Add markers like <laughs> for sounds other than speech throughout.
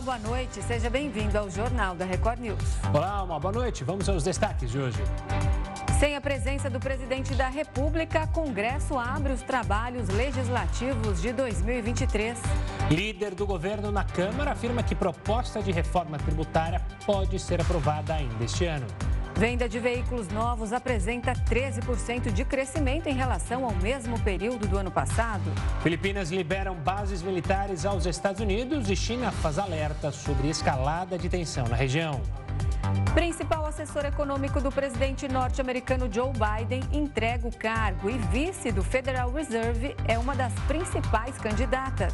Olá, boa noite. Seja bem-vindo ao Jornal da Record News. Olá, uma boa noite. Vamos aos destaques de hoje. Sem a presença do presidente da República, Congresso abre os trabalhos legislativos de 2023. Líder do governo na Câmara afirma que proposta de reforma tributária pode ser aprovada ainda este ano. Venda de veículos novos apresenta 13% de crescimento em relação ao mesmo período do ano passado. Filipinas liberam bases militares aos Estados Unidos e China faz alerta sobre escalada de tensão na região. Principal assessor econômico do presidente norte-americano Joe Biden entrega o cargo e vice do Federal Reserve é uma das principais candidatas.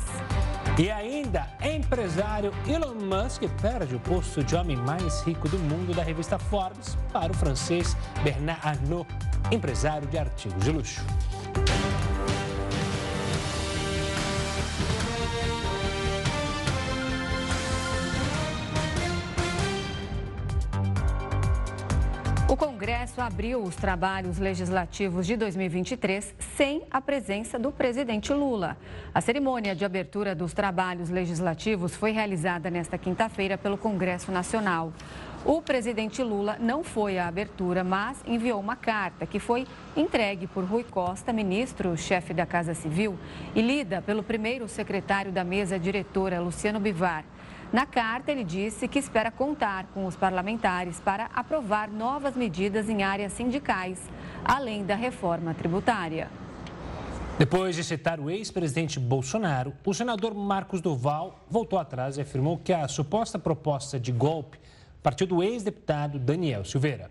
E ainda, empresário Elon Musk perde o posto de homem mais rico do mundo da revista Forbes para o francês Bernard Arnault, empresário de artigos de luxo. O Congresso abriu os trabalhos legislativos de 2023 sem a presença do presidente Lula. A cerimônia de abertura dos trabalhos legislativos foi realizada nesta quinta-feira pelo Congresso Nacional. O presidente Lula não foi à abertura, mas enviou uma carta que foi entregue por Rui Costa, ministro-chefe da Casa Civil, e lida pelo primeiro secretário da mesa diretora, Luciano Bivar. Na carta, ele disse que espera contar com os parlamentares para aprovar novas medidas em áreas sindicais, além da reforma tributária. Depois de citar o ex-presidente Bolsonaro, o senador Marcos Duval voltou atrás e afirmou que a suposta proposta de golpe partiu do ex-deputado Daniel Silveira.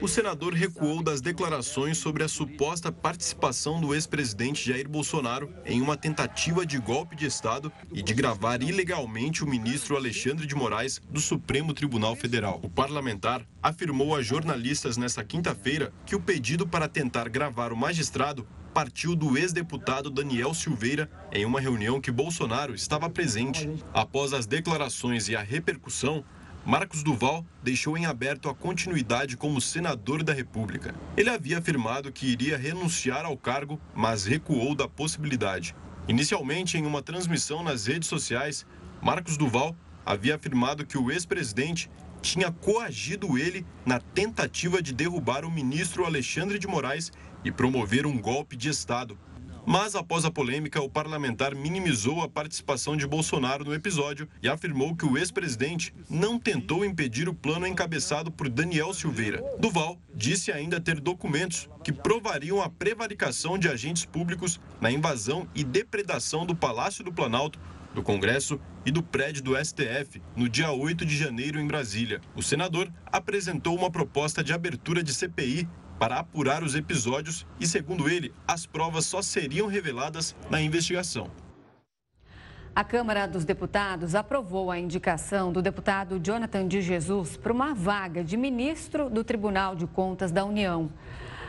O senador recuou das declarações sobre a suposta participação do ex-presidente Jair Bolsonaro em uma tentativa de golpe de Estado e de gravar ilegalmente o ministro Alexandre de Moraes do Supremo Tribunal Federal. O parlamentar afirmou a jornalistas nesta quinta-feira que o pedido para tentar gravar o magistrado partiu do ex-deputado Daniel Silveira em uma reunião que Bolsonaro estava presente. Após as declarações e a repercussão, Marcos Duval deixou em aberto a continuidade como senador da República. Ele havia afirmado que iria renunciar ao cargo, mas recuou da possibilidade. Inicialmente, em uma transmissão nas redes sociais, Marcos Duval havia afirmado que o ex-presidente tinha coagido ele na tentativa de derrubar o ministro Alexandre de Moraes e promover um golpe de Estado mas após a polêmica, o parlamentar minimizou a participação de Bolsonaro no episódio e afirmou que o ex-presidente não tentou impedir o plano encabeçado por Daniel Silveira. Duval disse ainda ter documentos que provariam a prevaricação de agentes públicos na invasão e depredação do Palácio do Planalto do Congresso e do prédio do STF no dia 8 de janeiro em Brasília. O senador apresentou uma proposta de abertura de CPI para apurar os episódios e, segundo ele, as provas só seriam reveladas na investigação. A Câmara dos Deputados aprovou a indicação do deputado Jonathan de Jesus para uma vaga de ministro do Tribunal de Contas da União.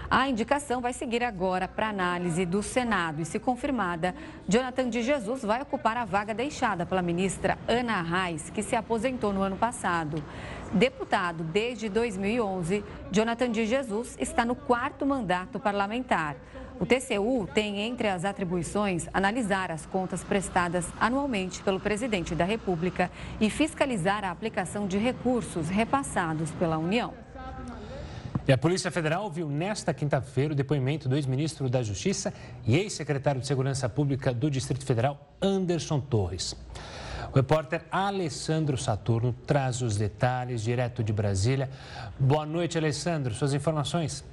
A indicação vai seguir agora para análise do Senado e, se confirmada, Jonathan de Jesus vai ocupar a vaga deixada pela ministra Ana Reis, que se aposentou no ano passado. Deputado desde 2011, Jonathan de Jesus está no quarto mandato parlamentar. O TCU tem entre as atribuições analisar as contas prestadas anualmente pelo presidente da República e fiscalizar a aplicação de recursos repassados pela União. E a Polícia Federal viu nesta quinta-feira o depoimento do ex-ministro da Justiça e ex-secretário de Segurança Pública do Distrito Federal, Anderson Torres. O repórter Alessandro Saturno traz os detalhes direto de Brasília. Boa noite, Alessandro. Suas informações?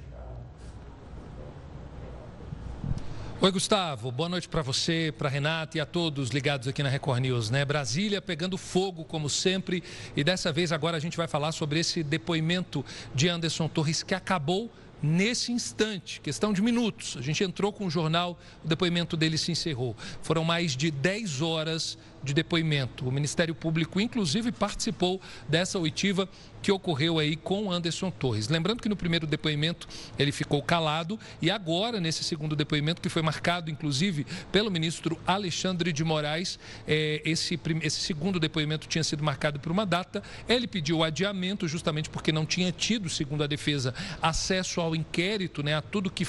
Oi, Gustavo. Boa noite para você, para Renata e a todos ligados aqui na Record News. Né? Brasília pegando fogo, como sempre, e dessa vez agora a gente vai falar sobre esse depoimento de Anderson Torres que acabou nesse instante, questão de minutos. A gente entrou com o jornal, o depoimento dele se encerrou. Foram mais de 10 horas de depoimento. O Ministério Público, inclusive, participou dessa oitiva que ocorreu aí com Anderson Torres. Lembrando que no primeiro depoimento ele ficou calado e agora, nesse segundo depoimento, que foi marcado, inclusive, pelo ministro Alexandre de Moraes, é, esse, esse segundo depoimento tinha sido marcado por uma data. Ele pediu adiamento justamente porque não tinha tido, segundo a defesa, acesso ao inquérito, né, a tudo que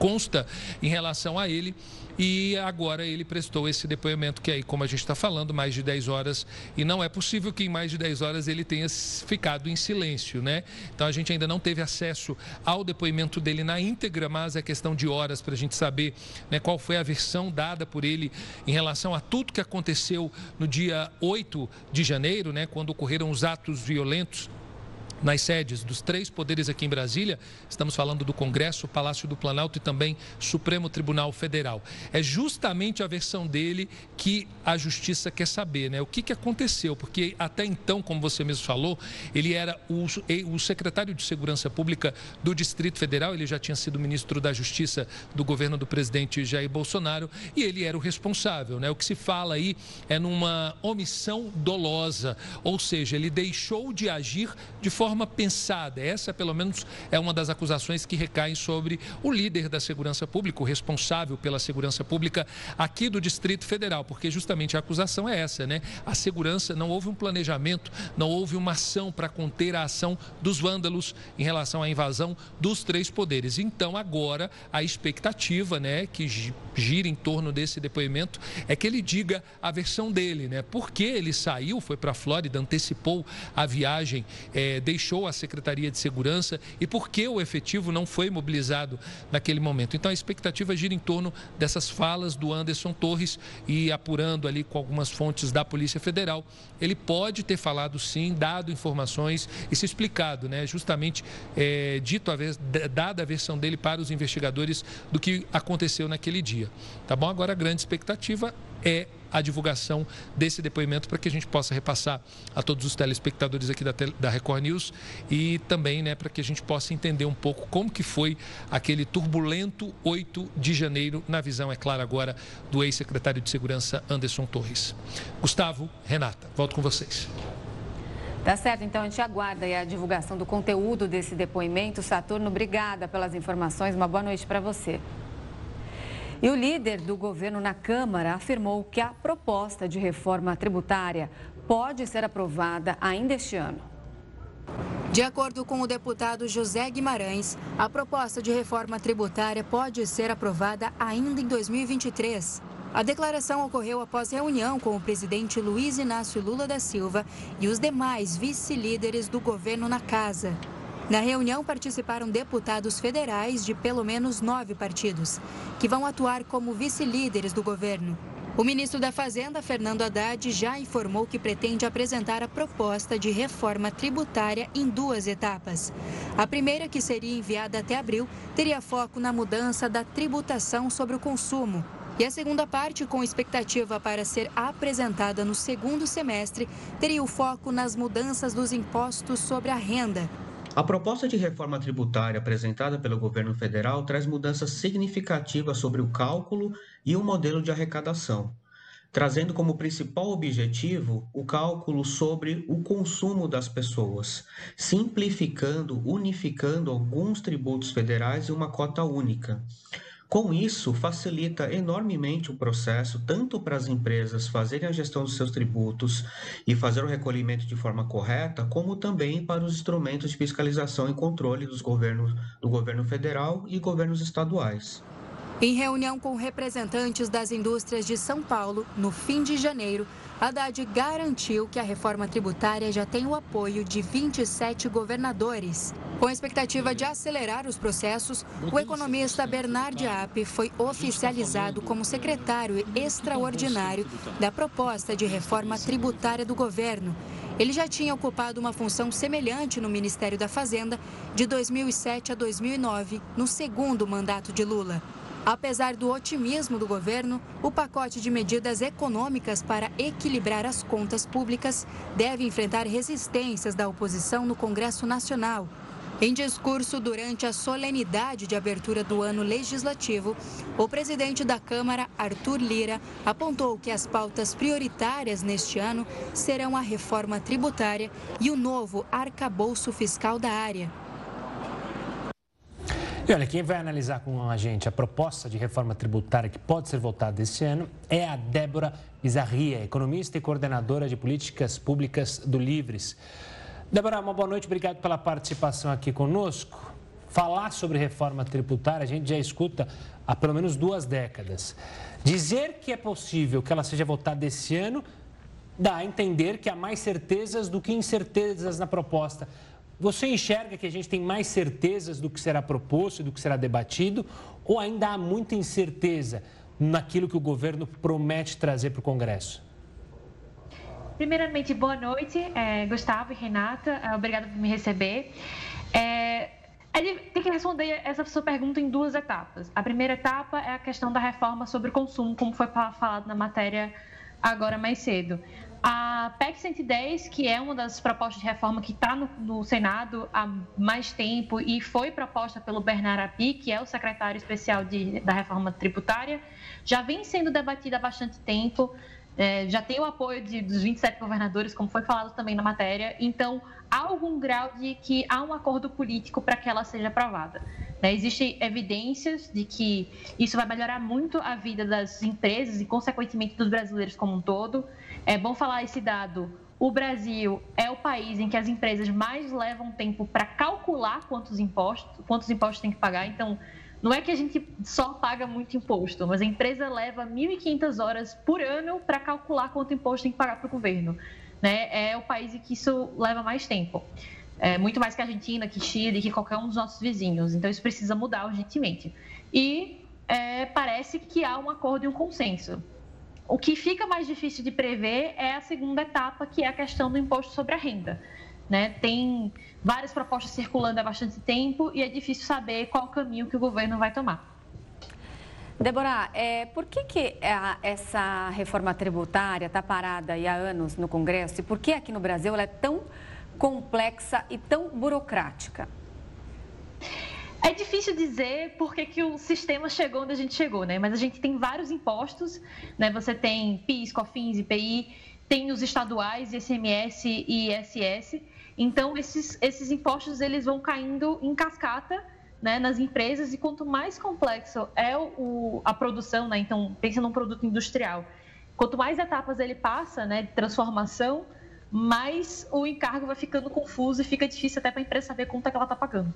consta em relação a ele e agora ele prestou esse depoimento que aí, como a gente está falando, mais de 10 horas e não é possível que em mais de 10 horas ele tenha ficado em silêncio, né? Então a gente ainda não teve acesso ao depoimento dele na íntegra, mas é questão de horas para a gente saber né, qual foi a versão dada por ele em relação a tudo que aconteceu no dia 8 de janeiro, né, quando ocorreram os atos violentos nas sedes dos três poderes aqui em Brasília, estamos falando do Congresso, Palácio do Planalto e também Supremo Tribunal Federal. É justamente a versão dele que a justiça quer saber, né? O que, que aconteceu? Porque até então, como você mesmo falou, ele era o, o secretário de Segurança Pública do Distrito Federal, ele já tinha sido ministro da Justiça do governo do presidente Jair Bolsonaro e ele era o responsável, né? O que se fala aí é numa omissão dolosa, ou seja, ele deixou de agir de forma forma pensada. Essa, pelo menos, é uma das acusações que recaem sobre o líder da segurança pública, o responsável pela segurança pública aqui do Distrito Federal, porque justamente a acusação é essa, né? A segurança, não houve um planejamento, não houve uma ação para conter a ação dos vândalos em relação à invasão dos três poderes. Então, agora, a expectativa, né, que gira em torno desse depoimento é que ele diga a versão dele, né? Por que ele saiu, foi para a Flórida, antecipou a viagem, é, deixou a Secretaria de Segurança e por que o efetivo não foi mobilizado naquele momento. Então a expectativa gira em torno dessas falas do Anderson Torres e apurando ali com algumas fontes da Polícia Federal, ele pode ter falado sim, dado informações e se explicado, né? Justamente é, dito a vez, dada a versão dele para os investigadores do que aconteceu naquele dia. Tá bom? Agora a grande expectativa é a divulgação desse depoimento para que a gente possa repassar a todos os telespectadores aqui da, da Record News e também né, para que a gente possa entender um pouco como que foi aquele turbulento 8 de janeiro, na visão, é claro, agora do ex-secretário de Segurança Anderson Torres. Gustavo, Renata, volto com vocês. Tá certo, então a gente aguarda a divulgação do conteúdo desse depoimento. Saturno, obrigada pelas informações. Uma boa noite para você. E o líder do governo na Câmara afirmou que a proposta de reforma tributária pode ser aprovada ainda este ano. De acordo com o deputado José Guimarães, a proposta de reforma tributária pode ser aprovada ainda em 2023. A declaração ocorreu após reunião com o presidente Luiz Inácio Lula da Silva e os demais vice-líderes do governo na casa. Na reunião participaram deputados federais de pelo menos nove partidos, que vão atuar como vice-líderes do governo. O ministro da Fazenda, Fernando Haddad, já informou que pretende apresentar a proposta de reforma tributária em duas etapas. A primeira, que seria enviada até abril, teria foco na mudança da tributação sobre o consumo. E a segunda parte, com expectativa para ser apresentada no segundo semestre, teria o foco nas mudanças dos impostos sobre a renda, a proposta de reforma tributária apresentada pelo governo federal traz mudanças significativas sobre o cálculo e o modelo de arrecadação, trazendo como principal objetivo o cálculo sobre o consumo das pessoas, simplificando, unificando alguns tributos federais em uma cota única. Com isso, facilita enormemente o processo, tanto para as empresas fazerem a gestão dos seus tributos e fazer o recolhimento de forma correta, como também para os instrumentos de fiscalização e controle dos governos, do governo federal e governos estaduais. Em reunião com representantes das indústrias de São Paulo, no fim de janeiro, Haddad garantiu que a reforma tributária já tem o apoio de 27 governadores. Com a expectativa de acelerar os processos, o economista Bernard App foi oficializado como secretário extraordinário da proposta de reforma tributária do governo. Ele já tinha ocupado uma função semelhante no Ministério da Fazenda de 2007 a 2009, no segundo mandato de Lula. Apesar do otimismo do governo, o pacote de medidas econômicas para equilibrar as contas públicas deve enfrentar resistências da oposição no Congresso Nacional. Em discurso durante a solenidade de abertura do ano legislativo, o presidente da Câmara, Arthur Lira, apontou que as pautas prioritárias neste ano serão a reforma tributária e o novo arcabouço fiscal da área. E olha, quem vai analisar com a gente a proposta de reforma tributária que pode ser votada este ano é a Débora Bizarria, economista e coordenadora de políticas públicas do Livres. Débora, uma boa noite, obrigado pela participação aqui conosco. falar sobre reforma tributária, a gente já escuta há pelo menos duas décadas. Dizer que é possível que ela seja votada esse ano dá a entender que há mais certezas do que incertezas na proposta. Você enxerga que a gente tem mais certezas do que será proposto do que será debatido? Ou ainda há muita incerteza naquilo que o governo promete trazer para o Congresso? Primeiramente, boa noite, é, Gustavo e Renata. É, obrigada por me receber. É, tem que responder essa sua pergunta em duas etapas. A primeira etapa é a questão da reforma sobre o consumo, como foi falado na matéria agora mais cedo. A PEC 110, que é uma das propostas de reforma que está no, no, Senado há mais tempo e foi proposta pelo Bernardo Api, que é o secretário especial de, da reforma tributária, já vem sendo debatida há bastante tempo, é, já tem o apoio de, dos 27 governadores, como foi falado também na matéria, então há algum grau de que há um acordo político para que ela seja aprovada. Né? Existem evidências de que isso vai melhorar muito a vida das empresas e, consequentemente, dos brasileiros como um todo. É bom falar esse dado. O Brasil é o país em que as empresas mais levam tempo para calcular quantos impostos, quantos impostos tem que pagar. Então, não é que a gente só paga muito imposto, mas a empresa leva 1.500 horas por ano para calcular quanto imposto tem que pagar para o governo. Né? É o país em que isso leva mais tempo é, muito mais que a Argentina, que Chile, que qualquer um dos nossos vizinhos. Então, isso precisa mudar urgentemente. E é, parece que há um acordo e um consenso. O que fica mais difícil de prever é a segunda etapa, que é a questão do imposto sobre a renda. Né? Tem várias propostas circulando há bastante tempo e é difícil saber qual caminho que o governo vai tomar. Débora, é, por que, que a, essa reforma tributária está parada há anos no Congresso e por que aqui no Brasil ela é tão complexa e tão burocrática? É difícil dizer por que, que o sistema chegou onde a gente chegou, né? Mas a gente tem vários impostos, né? Você tem PIS, COFINS, IPI, tem os estaduais, ICMS e ISS. Então, esses, esses impostos, eles vão caindo em cascata né, nas empresas e quanto mais complexo é o, a produção, né? Então, pensa num produto industrial. Quanto mais etapas ele passa, né, de transformação, mas o encargo vai ficando confuso e fica difícil até para a empresa saber quanto é que ela está pagando.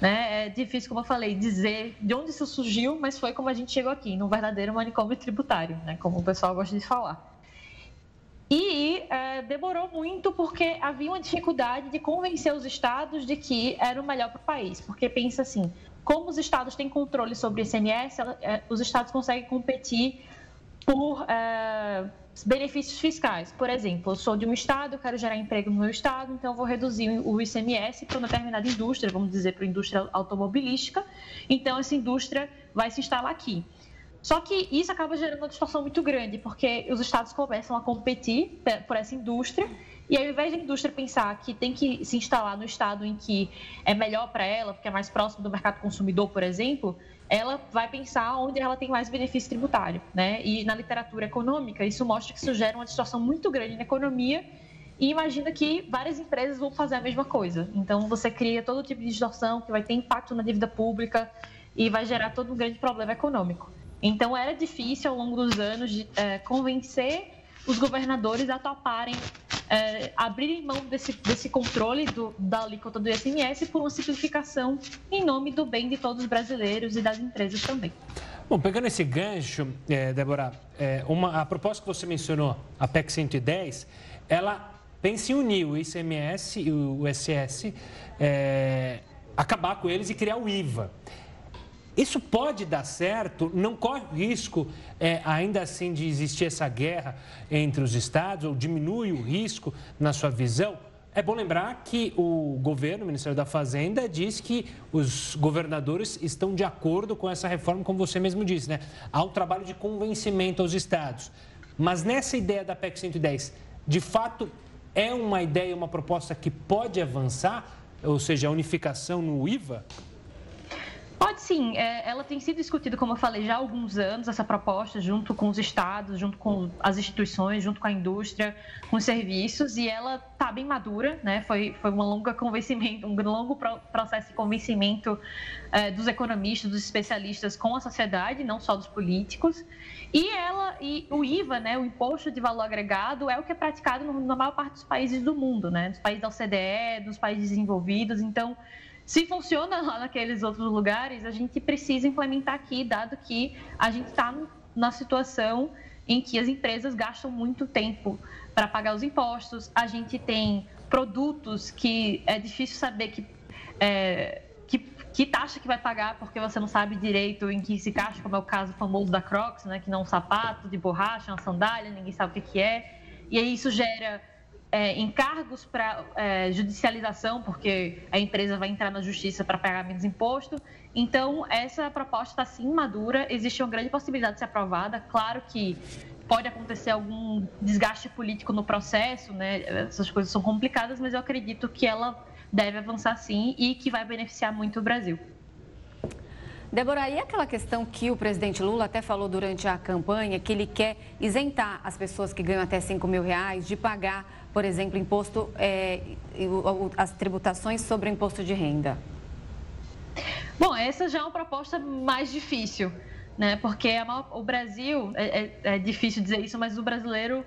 Né? É difícil, como eu falei, dizer de onde isso surgiu, mas foi como a gente chegou aqui, num verdadeiro manicômio tributário, né? como o pessoal gosta de falar. E é, demorou muito porque havia uma dificuldade de convencer os estados de que era o melhor para o país. Porque pensa assim, como os estados têm controle sobre o ICMS, é, os estados conseguem competir por é, benefícios fiscais. Por exemplo, eu sou de um estado, eu quero gerar emprego no meu estado, então vou reduzir o ICMS para uma determinada indústria, vamos dizer, para a indústria automobilística. Então, essa indústria vai se instalar aqui. Só que isso acaba gerando uma distorção muito grande, porque os estados começam a competir por essa indústria e ao invés da indústria pensar que tem que se instalar no estado em que é melhor para ela, porque é mais próximo do mercado consumidor, por exemplo, ela vai pensar onde ela tem mais benefício tributário, né? E na literatura econômica, isso mostra que isso gera uma distorção muito grande na economia e imagina que várias empresas vão fazer a mesma coisa. Então, você cria todo tipo de distorção que vai ter impacto na dívida pública e vai gerar todo um grande problema econômico. Então, era difícil ao longo dos anos de, é, convencer os governadores a toparem é, abrirem mão desse, desse controle do, da alíquota do ISMS por uma simplificação em nome do bem de todos os brasileiros e das empresas também. Bom, pegando esse gancho, é, Débora, é, uma, a proposta que você mencionou, a PEC 110, ela pensa em unir o ICMS e o ISS, acabar com eles e criar o IVA. Isso pode dar certo? Não corre risco, é, ainda assim, de existir essa guerra entre os estados? Ou diminui o risco na sua visão? É bom lembrar que o governo, o Ministério da Fazenda, diz que os governadores estão de acordo com essa reforma, como você mesmo disse, né? Há um trabalho de convencimento aos estados. Mas nessa ideia da PEC 110, de fato, é uma ideia, uma proposta que pode avançar, ou seja, a unificação no IVA? Pode sim, é, ela tem sido discutida, como eu falei, já há alguns anos, essa proposta, junto com os estados, junto com as instituições, junto com a indústria, com os serviços, e ela está bem madura, né? Foi, foi uma longa convencimento, um longo processo de convencimento é, dos economistas, dos especialistas com a sociedade, não só dos políticos. E ela, e o IVA, né, o Imposto de Valor Agregado, é o que é praticado na maior parte dos países do mundo, né? Dos países da OCDE, dos países desenvolvidos, então Se funciona lá naqueles outros lugares, a gente precisa implementar aqui, dado que a gente está na situação em que as empresas gastam muito tempo para pagar os impostos, a gente tem produtos que é difícil saber que, é, que, que, taxa que vai pagar porque você não sabe direito em que se caixa, como é o caso famoso da Crocs, né, que não é um sapato de borracha, uma sandália, ninguém sabe o que, que é. E aí isso gera é, encargos para é, judicialização, porque a empresa vai entrar na justiça para pagar menos imposto. Então, essa proposta está sim madura, existe uma grande possibilidade de ser aprovada. Claro que pode acontecer algum desgaste político no processo, né? Essas coisas são complicadas, mas eu acredito que ela deve avançar sim e que vai beneficiar muito o Brasil. Débora, e aquela questão que o presidente Lula até falou durante a campanha, que ele quer isentar as pessoas que ganham até 5 mil reais de pagar, por exemplo, imposto, é, as tributações sobre o imposto de renda? Bom, essa já é uma proposta mais difícil né? Porque o Brasil, é, é, é, difícil dizer isso, mas o brasileiro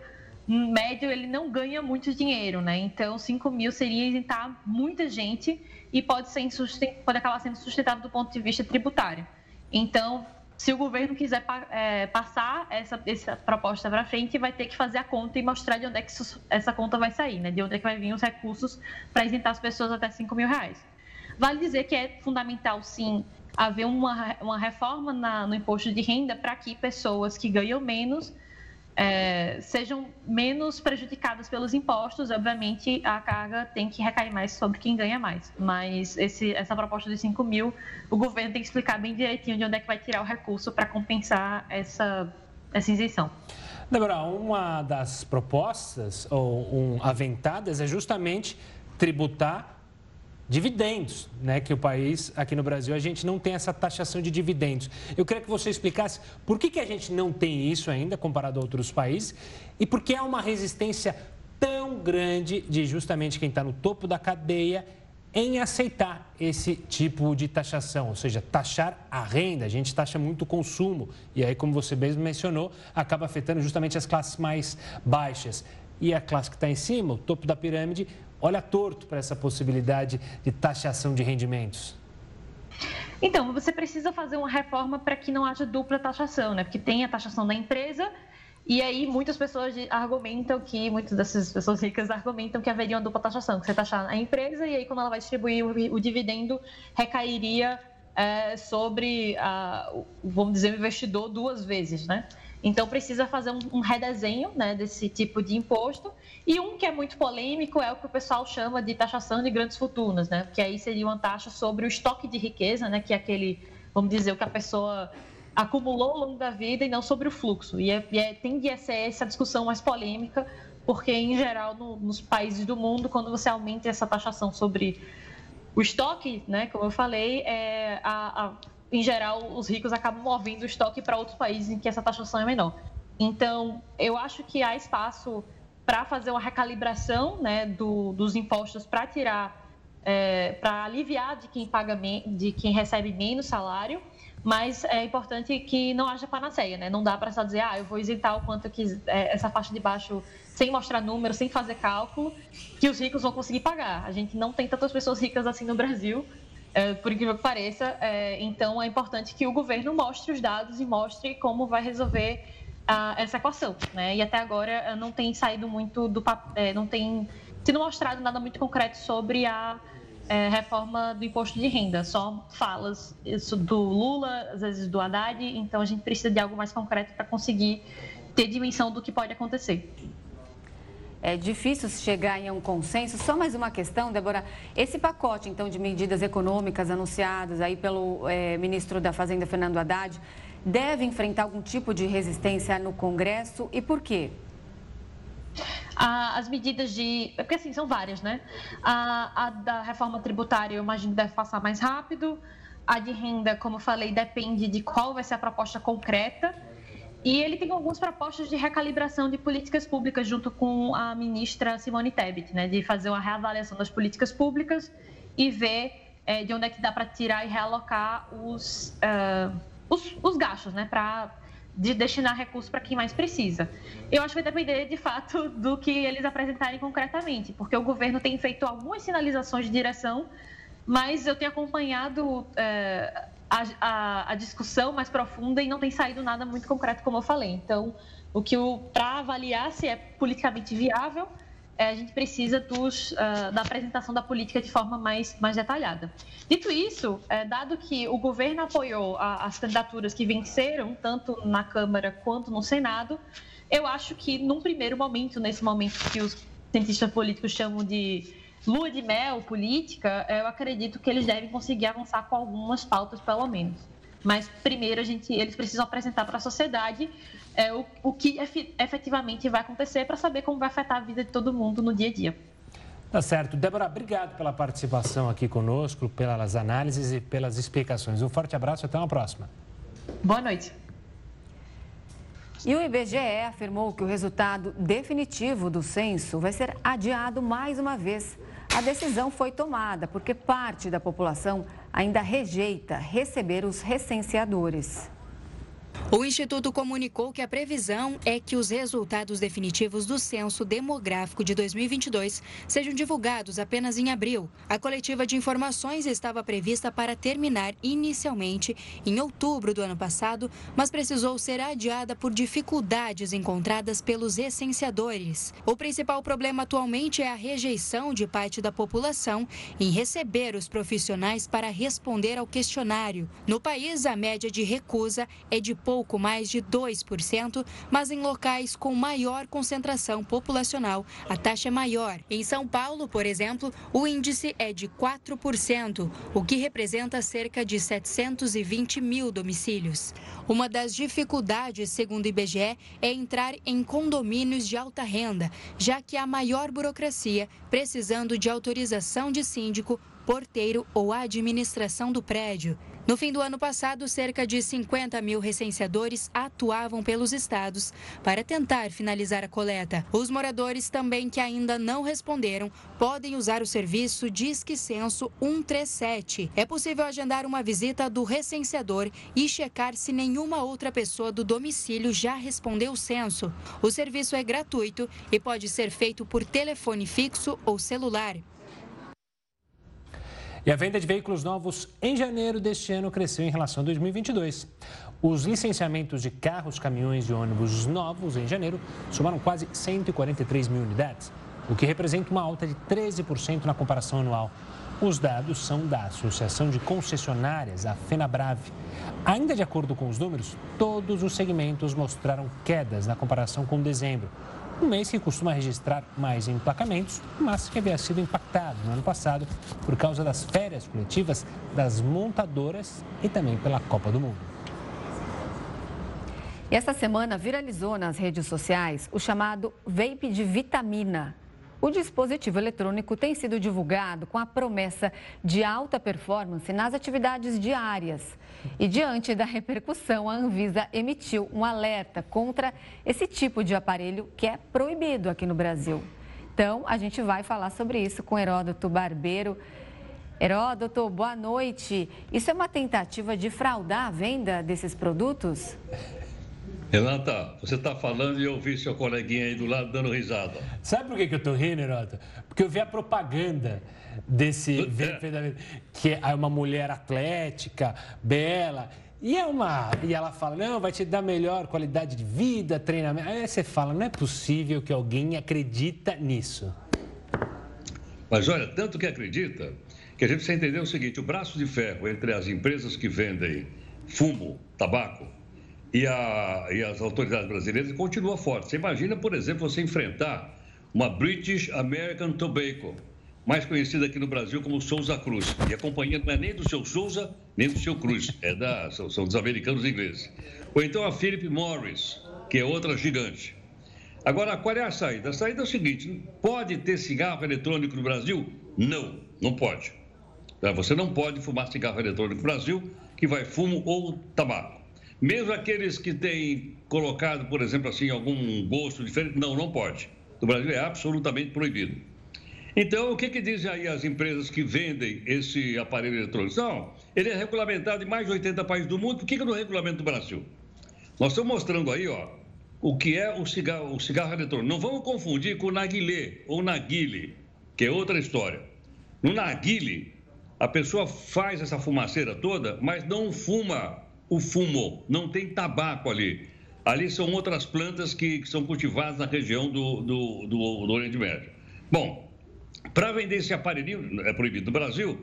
médio ele não ganha muito dinheiro, né? Então 5 mil seria isentar muita gente e pode ser pode acabar sendo sustentável do ponto de vista tributário. Então, se o governo quiser é, passar essa, essa proposta para frente, vai ter que fazer a conta e mostrar de onde é que essa conta vai sair, né? De onde é que vai vir os recursos para isentar as pessoas até 5 mil reais. Vale dizer que é fundamental, sim, haver uma, uma reforma na, no imposto de renda para que pessoas que ganham menos é, sejam menos prejudicadas pelos impostos. Obviamente, a carga tem que recair mais sobre quem ganha mais. Mas esse, essa proposta de 5 mil, o governo tem que explicar bem direitinho de onde é que vai tirar o recurso para compensar essa, essa isenção. Débora, uma das propostas ou um, aventadas é justamente tributar dividendos, né? Que o país, aqui no Brasil, a gente não tem essa taxação de dividendos. Eu queria que você explicasse por que, que a gente não tem isso ainda comparado a outros países e por que há uma resistência tão grande de justamente quem está no topo da cadeia em aceitar esse tipo de taxação, ou seja, taxar a renda. A gente taxa muito o consumo e aí, como você mesmo mencionou, acaba afetando justamente as classes mais baixas. E a classe que está em cima, o topo da pirâmide, olha torto para essa possibilidade de taxação de rendimentos? Então, você precisa fazer uma reforma para que não haja dupla taxação, né? Porque tem a taxação da empresa e aí muitas pessoas argumentam que, muitas dessas pessoas ricas argumentam que haveria uma dupla taxação, que você taxar a empresa e aí quando ela vai distribuir o, dividendo recairia é, sobre, a, vamos dizer, o investidor duas vezes, né? Então precisa fazer um, um redesenho né, desse tipo de imposto. E um que é muito polêmico é o que o pessoal chama de taxação de grandes fortunas, né? Que aí seria uma taxa sobre o estoque de riqueza, né? Que é aquele, vamos dizer, o que a pessoa acumulou ao longo da vida e não sobre o fluxo. E, é, e é, tende a ser essa discussão mais polêmica, porque em geral no, nos países do mundo, quando você aumenta essa taxação sobre o estoque, né? Como eu falei, é, a, a em geral, os ricos acabam movendo o estoque para outros países em que essa taxação é menor. Então, eu acho que há espaço para fazer uma recalibração né, do, dos impostos para tirar, é, para aliviar de quem paga de quem recebe menos salário, mas é importante que não haja panaceia, né? Não dá para só dizer, ah, eu vou isentar o quanto que é, essa faixa de baixo, sem mostrar número, sem fazer cálculo, que os ricos vão conseguir pagar. A gente não tem tantas pessoas ricas assim no Brasil, é, por incrível que pareça. É, então, é importante que o governo mostre os dados e mostre como vai resolver a, essa equação. Né? E até agora é, não tem saído muito do é, não tem sido mostrado nada muito concreto sobre a é, reforma do imposto de renda. Só falas isso do Lula, às vezes do Haddad. Então, a gente precisa de algo mais concreto para conseguir ter dimensão do que pode acontecer é difícil chegar em um consenso. Só mais uma questão, Débora. Esse pacote, então, de medidas econômicas anunciadas aí pelo é, ministro da Fazenda, Fernando Haddad, deve enfrentar algum tipo de resistência no Congresso e por quê? as medidas de. Porque assim, são várias, né? A, a da reforma tributária, eu imagino deve passar mais rápido. A de renda, como eu falei, depende de qual vai ser a proposta concreta. E ele tem algumas propostas de recalibração de políticas públicas junto com a ministra Simone Tebet, né, de fazer uma reavaliação das políticas públicas e ver é, de onde é que dá para tirar e realocar os, uh, os, os, gastos, né, para de destinar recursos para quem mais precisa. Eu acho que vai depender, de fato, do que eles apresentarem concretamente, porque o governo tem feito algumas sinalizações de direção, mas eu tenho acompanhado é, a, a, a, discussão mais profunda e não tem saído nada muito concreto, como eu falei. Então, o que para avaliar se é politicamente viável, é, a gente precisa dos, uh, da apresentação da política de forma mais, mais detalhada. Dito isso, é, dado que o governo apoiou a, as candidaturas que venceram, tanto na Câmara quanto no Senado, eu acho que, num primeiro momento, nesse momento que os cientistas políticos chamam de lua de mel política, eu acredito que eles devem conseguir avançar com algumas pautas, pelo menos. Mas primeiro a gente, eles precisam apresentar para a sociedade é, o, o que efetivamente vai acontecer para saber como vai afetar a vida de todo mundo no dia a dia. Tá certo. Débora, obrigado pela participação aqui conosco, pelas análises e pelas explicações. Um forte abraço e até uma próxima. Boa noite. E o IBGE afirmou que o resultado definitivo do censo vai ser adiado mais uma vez. A decisão foi tomada porque parte da população ainda rejeita receber os recenseadores. O Instituto comunicou que a previsão é que os resultados definitivos do censo demográfico de 2022 sejam divulgados apenas em abril. A coletiva de informações estava prevista para terminar inicialmente em outubro do ano passado, mas precisou ser adiada por dificuldades encontradas pelos recenseadores. O principal problema atualmente é a rejeição de parte da população em receber os profissionais para responder ao questionário. No país, a média de recusa é de pouco mais de 2%, mas em locais com maior concentração populacional, a taxa é maior. Em São Paulo, por exemplo, o índice é de 4%, o que representa cerca de 720 mil domicílios. Uma das dificuldades, segundo o IBGE, é entrar em condomínios de alta renda, já que há maior burocracia, precisando de autorização de síndico, porteiro ou administração do prédio. No fim do ano passado, cerca de 50 mil recenseadores atuavam pelos estados para tentar finalizar a coleta. Os moradores também que ainda não responderam podem usar o serviço Disque Censo 137. É possível agendar uma visita do recenseador e checar se nenhuma outra pessoa do domicílio já respondeu o censo. O serviço é gratuito e pode ser feito por telefone fixo ou celular. E a venda de veículos novos em janeiro deste ano cresceu em relação a 2022. Os licenciamentos de carros, caminhões e ônibus novos em janeiro somaram quase 143 mil unidades, o que representa uma alta de 13% na comparação anual. Os dados são da Associação de Concessionárias, a FenaBrave. Ainda de acordo com os números, todos os segmentos mostraram quedas na comparação com dezembro, um mês que costuma registrar mais emplacamentos, mas que havia sido impactado no ano passado por causa das férias coletivas das montadoras e também pela Copa do Mundo. E essa semana viralizou nas redes sociais o chamado vape de vitamina. O dispositivo eletrônico tem sido divulgado com a promessa de alta performance nas atividades diárias. E diante da repercussão, a Anvisa emitiu um alerta contra esse tipo de aparelho que é proibido aqui no Brasil. Então, a gente vai falar sobre isso com Heródoto Barbeiro. Heródoto, boa noite. Isso é uma tentativa de fraudar a venda desses produtos? Renata, você está falando e eu vi seu coleguinha aí do lado dando risada. Sabe por que, que eu estou rindo, Renata? Porque eu vi a propaganda desse é. que é uma mulher atlética, bela. E, é uma, e ela fala, não, vai te dar melhor qualidade de vida, treinamento. Aí você fala, não é possível que alguém acredita nisso. Mas olha, tanto que acredita, que a gente precisa entender o seguinte, o braço de ferro entre as empresas que vendem fumo, tabaco, e, a, e as autoridades brasileiras continua forte. Você imagina, por exemplo, você enfrentar uma British American Tobacco, mais conhecida aqui no Brasil como Souza Cruz. E a companhia não é nem do seu Souza, nem do seu Cruz, <laughs> é da, são, são dos americanos e ingleses. Ou então a Philip Morris, que é outra gigante. Agora, qual é a saída? A saída é o seguinte: pode ter cigarro eletrônico no Brasil? Não, não pode. Você não pode fumar cigarro eletrônico no Brasil, que vai fumo ou tabaco. Mesmo aqueles que têm colocado, por exemplo, assim, algum gosto diferente, não, não pode. No Brasil é absolutamente proibido. Então, o que, que dizem aí as empresas que vendem esse aparelho eletrônico? Não, ele é regulamentado em mais de 80 países do mundo, por que, que não regulamenta no Brasil? Nós estamos mostrando aí, ó, o que é o cigarro, o cigarro eletrônico. Não vamos confundir com o narguilé ou narguile, que é outra história. No narguile, a pessoa faz essa fumaceira toda, mas não fuma o fumo, não tem tabaco ali. Ali são outras plantas que, que são cultivadas na região do, do, do, do Oriente Médio. Bom, para vender esse aparelhinho, é proibido no Brasil,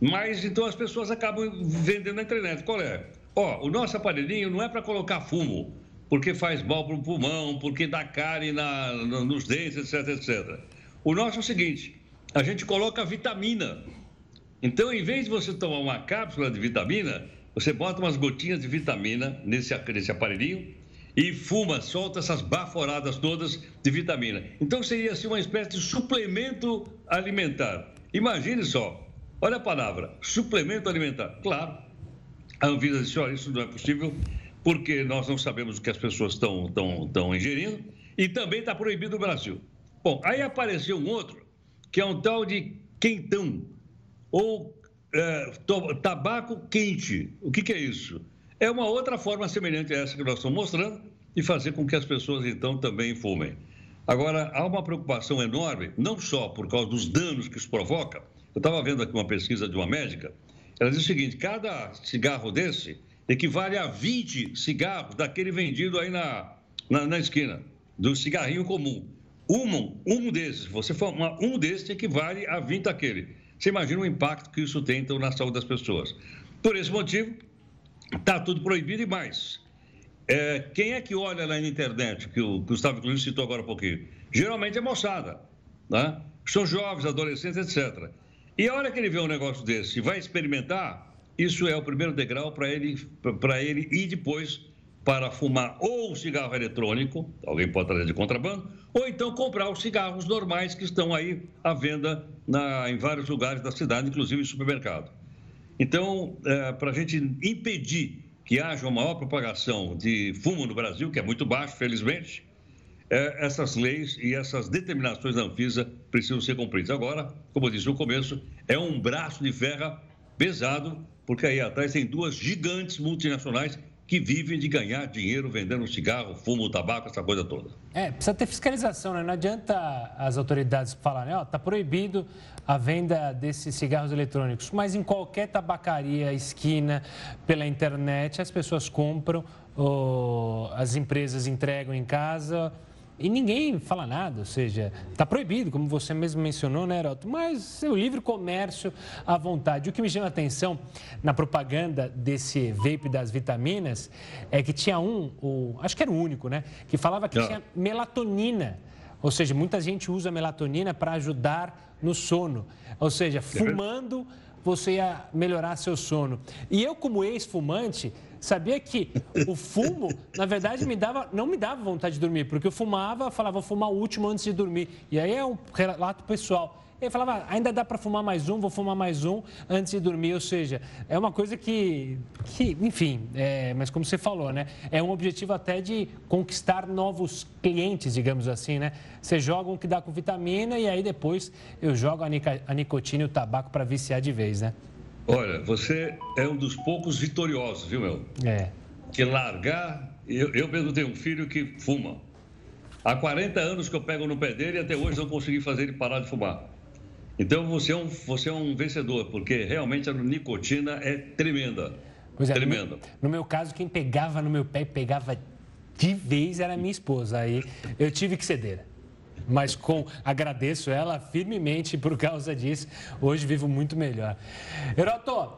mas então as pessoas acabam vendendo na internet. Qual é? Ó, o nosso aparelhinho não é para colocar fumo, porque faz mal para o pulmão, porque dá cárie na, nos dentes, etc, etc. O nosso é o seguinte, a gente coloca vitamina. Então, em vez de você tomar uma cápsula de vitamina, você bota umas gotinhas de vitamina nesse, nesse aparelhinho e fuma, solta essas baforadas todas de vitamina. Então, seria assim uma espécie de suplemento alimentar. Imagine só, olha a palavra, suplemento alimentar. Claro, a Anvisa disse, olha, isso não é possível, porque nós não sabemos o que as pessoas estão, estão, estão ingerindo, e também está proibido no Brasil. Bom, aí apareceu um outro, que é um tal de quentão, ou é, tabaco quente. O que, que é isso? É uma outra forma semelhante a essa que nós estamos mostrando de fazer com que as pessoas, então, também fumem. Agora, há uma preocupação enorme, não só por causa dos danos que isso provoca. Eu estava vendo aqui uma pesquisa de uma médica, ela diz o seguinte: cada cigarro desse equivale a 20 cigarros daquele vendido aí na, na, na esquina, do cigarrinho comum. Um, um desses, você fumar um desses equivale a 20 daquele. Você imagina o impacto que isso tem então, na saúde das pessoas. Por esse motivo, está tudo proibido e mais. É, quem é que olha lá na internet, que o Gustavo Clune citou agora um pouquinho? Geralmente é moçada, né? são jovens, adolescentes, etc. E a hora que ele vê um negócio desse e vai experimentar, isso é o primeiro degrau para ele, ele ir depois para fumar ou cigarro eletrônico, alguém pode trazer de contrabando, ou então comprar os cigarros normais que estão aí à venda na, em vários lugares da cidade, inclusive em supermercado. Então, é, para a gente impedir que haja uma maior propagação de fumo no Brasil, que é muito baixo, felizmente, é, essas leis e essas determinações da Anvisa precisam ser cumpridas. Agora, como eu disse no começo, é um braço de ferro pesado, porque aí atrás tem duas gigantes multinacionais que vivem de ganhar dinheiro vendendo cigarro, fumo, tabaco, essa coisa toda. É, precisa ter fiscalização, né? Não adianta as autoridades falarem, ó, oh, tá proibido a venda desses cigarros eletrônicos, mas em qualquer tabacaria, esquina, pela internet, as pessoas compram, as empresas entregam em casa e ninguém fala nada, ou seja, está proibido, como você mesmo mencionou, né, Heroto? Mas o livre comércio à vontade. O que me chama a atenção na propaganda desse vape das vitaminas é que tinha um, o, acho que era o único, né? Que falava que Não. tinha melatonina. Ou seja, muita gente usa melatonina para ajudar no sono. Ou seja, fumando você ia melhorar seu sono. E eu, como ex-fumante, Sabia que o fumo, na verdade, me dava, não me dava vontade de dormir, porque eu fumava, falava, vou fumar o último antes de dormir. E aí é um relato pessoal. Ele falava, ainda dá para fumar mais um, vou fumar mais um antes de dormir. Ou seja, é uma coisa que, que enfim, é, mas como você falou, né? É um objetivo até de conquistar novos clientes, digamos assim, né? Você joga um que dá com vitamina e aí depois eu jogo a, nicotina e o tabaco para viciar de vez, né? Olha, você é um dos poucos vitoriosos, viu, meu? É. Que largar. Eu, eu mesmo tenho um filho que fuma. Há 40 anos que eu pego no pé dele e até hoje não consegui fazer ele parar de fumar. Então você é um, você é um vencedor, porque realmente a nicotina é tremenda. Pois é, tremenda. No, no meu caso, quem pegava no meu pé e pegava de vez era minha esposa. Aí eu tive que ceder mas com agradeço ela firmemente por causa disso. Hoje vivo muito melhor. Heroto,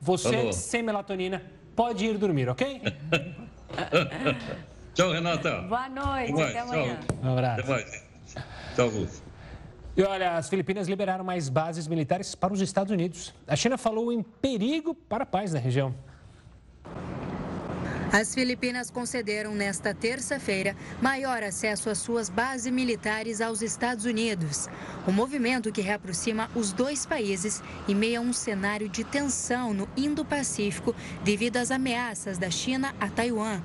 você Alô. sem melatonina pode ir dormir, ok? <laughs> Tchau, Renata. Boa noite, até amanhã. Tchau. Um abraço. Até mais. Tchau, Augusto. E olha, as Filipinas liberaram mais bases militares para os Estados Unidos. A China falou em perigo para a paz na região. As Filipinas concederam nesta terça-feira maior acesso às suas bases militares aos Estados Unidos. Um movimento que reaproxima os dois países em meio a um cenário de tensão no Indo-Pacífico devido às ameaças da China a Taiwan.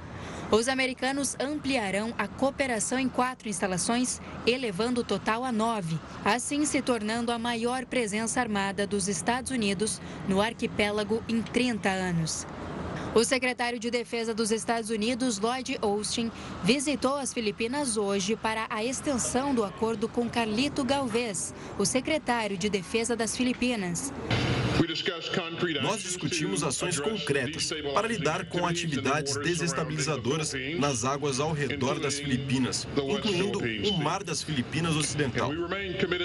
Os americanos ampliarão a cooperação em quatro instalações, elevando o total a nove, assim se tornando a maior presença armada dos Estados Unidos no arquipélago em 30 anos. O secretário de Defesa dos Estados Unidos, Lloyd Austin, visitou as Filipinas hoje para a extensão do acordo com Carlito Galvez, o secretário de Defesa das Filipinas. Nós discutimos ações concretas para lidar com atividades desestabilizadoras nas águas ao redor das Filipinas, incluindo o Mar das Filipinas Ocidental.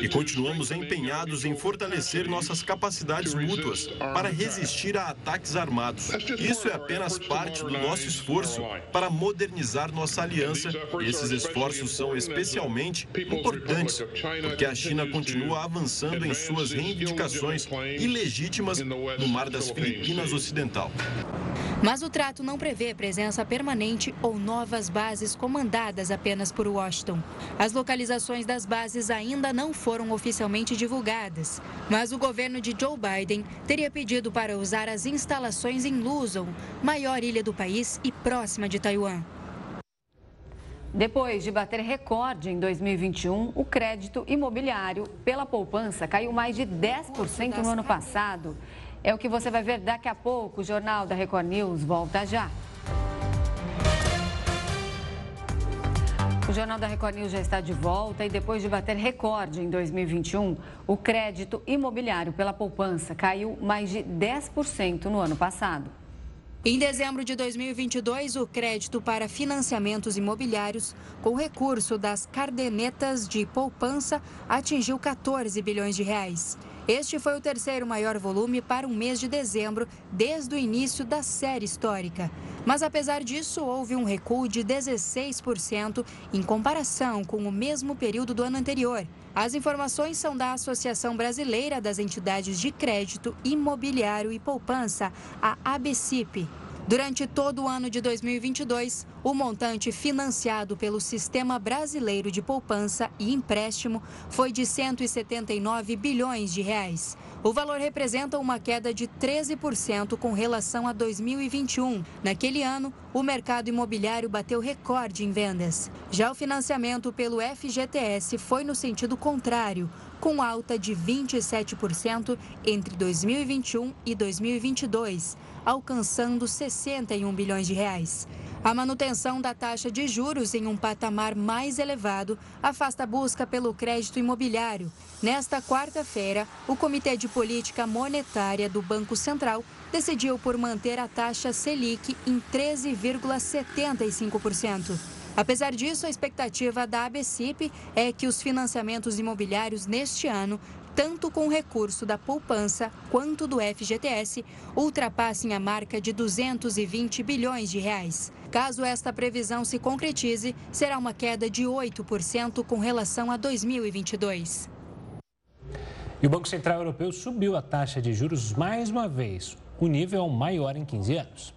E continuamos empenhados em fortalecer nossas capacidades mútuas para resistir a ataques armados. Isso é apenas parte do nosso esforço para modernizar nossa aliança e esses esforços são especialmente importantes porque a China continua avançando em suas reivindicações ilegítimas no Mar das Filipinas Ocidental. Mas o trato não prevê presença permanente ou novas bases comandadas apenas por Washington. As localizações das bases ainda não foram oficialmente divulgadas, mas o governo de Joe Biden teria pedido para usar as instalações em Luzon, maior ilha do país e próxima de Taiwan. Depois de bater recorde em 2021, o crédito imobiliário pela poupança caiu mais de 10% no ano passado. É o que você vai ver daqui a pouco. O Jornal da Record News volta já. O Jornal da Record News já está de volta e depois de bater recorde em 2021, o crédito imobiliário pela poupança caiu mais de 10% no ano passado. Em dezembro de 2022, o crédito para financiamentos imobiliários, com recurso das cardenetas de poupança, atingiu 14 bilhões de reais. Este foi o terceiro maior volume para um mês de dezembro desde o início da série histórica. Mas apesar disso, houve um recuo de 16% em comparação com o mesmo período do ano anterior. As informações são da Associação Brasileira das Entidades de Crédito Imobiliário e Poupança, a ABCIP. Durante todo o ano de 2022, o montante financiado pelo Sistema Brasileiro de Poupança e Empréstimo foi de 179 bilhões de reais. O valor representa uma queda de 13% com relação a 2021. Naquele ano, o mercado imobiliário bateu recorde em vendas. Já o financiamento pelo FGTS foi no sentido contrário, com alta de 27% entre 2021 e 2022 alcançando 61 bilhões de reais. A manutenção da taxa de juros em um patamar mais elevado afasta a busca pelo crédito imobiliário. Nesta quarta-feira, o Comitê de Política Monetária do Banco Central decidiu por manter a taxa Selic em 13,75%. Apesar disso, a expectativa da ABCIP é que os financiamentos imobiliários neste ano tanto com o recurso da poupança quanto do FGTS, ultrapassem a marca de 220 bilhões de reais. Caso esta previsão se concretize, será uma queda de 8% com relação a 2022. E o Banco Central Europeu subiu a taxa de juros mais uma vez. O nível é o maior em 15 anos.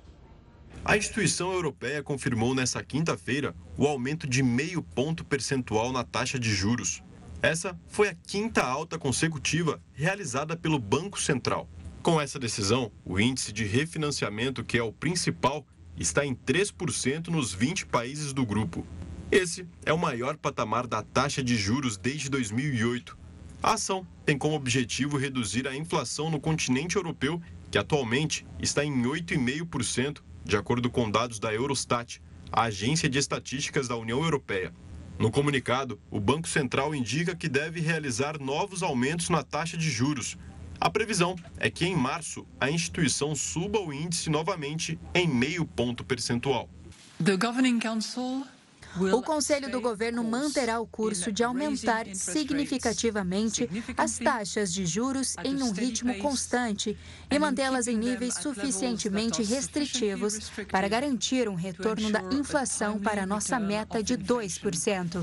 A instituição europeia confirmou nesta quinta-feira o aumento de meio ponto percentual na taxa de juros. Essa foi a quinta alta consecutiva realizada pelo Banco Central. Com essa decisão, o índice de refinanciamento, que é o principal, está em 3% nos 20 países do grupo. Esse é o maior patamar da taxa de juros desde 2008. A ação tem como objetivo reduzir a inflação no continente europeu, que atualmente está em 8,5%, de acordo com dados da Eurostat, a agência de estatísticas da União Europeia. No comunicado, o Banco Central indica que deve realizar novos aumentos na taxa de juros. A previsão é que em março a instituição suba o índice novamente em meio ponto percentual. The Governing Council o Conselho do Governo manterá o curso de aumentar significativamente as taxas de juros em um ritmo constante e mantê-las em níveis suficientemente restritivos para garantir um retorno da inflação para a nossa meta de 2%.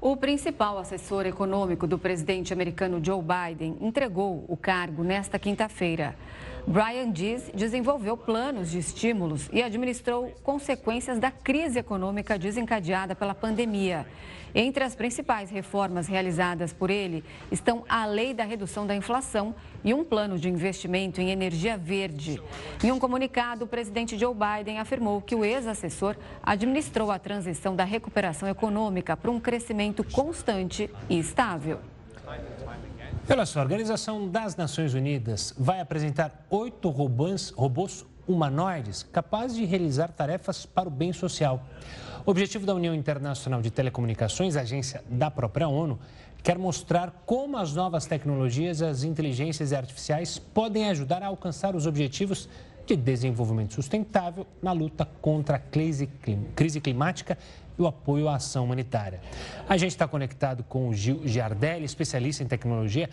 O principal assessor econômico do presidente americano Joe Biden entregou o cargo nesta quinta-feira. Brian Dees desenvolveu planos de estímulos e administrou consequências da crise econômica desencadeada pela pandemia. Entre as principais reformas realizadas por ele estão a Lei da Redução da Inflação e um plano de investimento em energia verde. Em um comunicado, o presidente Joe Biden afirmou que o ex-assessor administrou a transição da recuperação econômica para um crescimento constante e estável. Olha só, a Organização das Nações Unidas vai apresentar oito robôs, robôs humanoides capazes de realizar tarefas para o bem social. O objetivo da União Internacional de Telecomunicações, agência da própria ONU, quer mostrar como as novas tecnologias, as inteligências artificiais podem ajudar a alcançar os objetivos de desenvolvimento sustentável na luta contra a crise climática e o apoio à ação humanitária. A gente está conectado com o Gil Giardelli, especialista em tecnologia,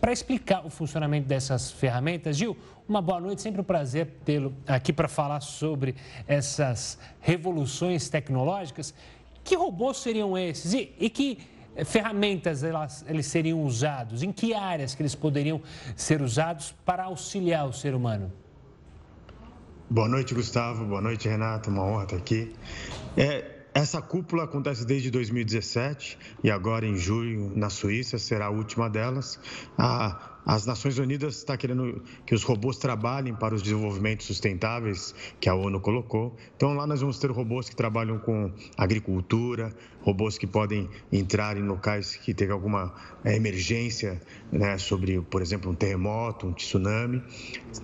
para explicar o funcionamento dessas ferramentas. Gil, uma boa noite, sempre um prazer tê-lo aqui para falar sobre essas revoluções tecnológicas. Que robôs seriam esses e, e que ferramentas elas, eles seriam usados? Em que áreas que eles poderiam ser usados para auxiliar o ser humano? Boa noite, Gustavo. Boa noite, Renato. Uma honra estar aqui. É, essa cúpula acontece desde 2017 e agora em julho na Suíça será a última delas. A as Nações Unidas está querendo que os robôs trabalhem para os desenvolvimentos sustentáveis que a ONU colocou. Então, lá nós vamos ter robôs que trabalham com agricultura, robôs que podem entrar em locais que teve alguma é, emergência, né, sobre, por exemplo, um terremoto, um tsunami.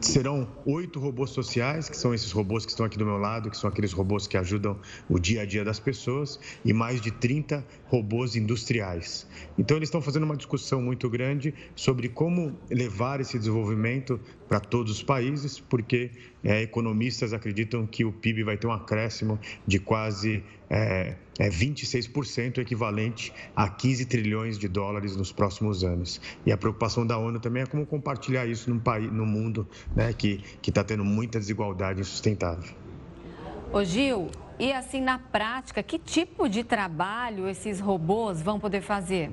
Serão oito robôs sociais, que são esses robôs que estão aqui do meu lado, que são aqueles robôs que ajudam o dia a dia das pessoas, e mais de 30 robôs industriais. Então, eles estão fazendo uma discussão muito grande sobre como levar esse desenvolvimento para todos os países, porque é, economistas acreditam que o PIB vai ter um acréscimo de quase é, é 26%, equivalente a 15 trilhões de dólares nos próximos anos. E a preocupação da ONU também é como compartilhar isso num país, no mundo né, que está tendo muita desigualdade insustentável. Ô Gil, e assim na prática, que tipo de trabalho esses robôs vão poder fazer?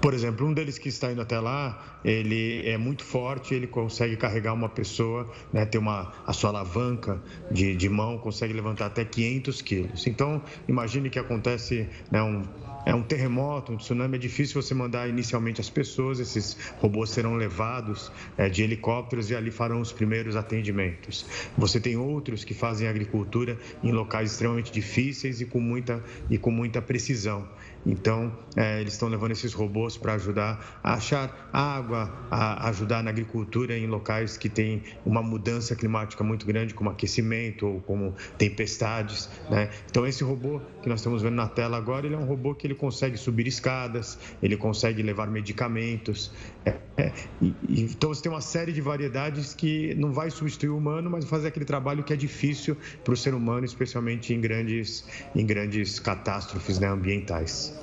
Por exemplo, um deles que está indo até lá, ele é muito forte, ele consegue carregar uma pessoa, né, ter uma, a sua alavanca de, de mão, consegue levantar até 500 quilos. Então, imagine que acontece né, um, é um terremoto, um tsunami, é difícil você mandar inicialmente as pessoas, esses robôs serão levados é, de helicópteros e ali farão os primeiros atendimentos. Você tem outros que fazem agricultura em locais extremamente difíceis e com muita, e com muita precisão. Então, é, eles estão levando esses robôs para ajudar a achar água, a ajudar na agricultura em locais que têm uma mudança climática muito grande, como aquecimento ou como tempestades. Né? Então, esse robô que nós estamos vendo na tela agora, ele é um robô que ele consegue subir escadas, ele consegue levar medicamentos. É, é, e, então, você tem uma série de variedades que não vai substituir o humano, mas fazer aquele trabalho que é difícil para o ser humano, especialmente em grandes, em grandes catástrofes né, ambientais.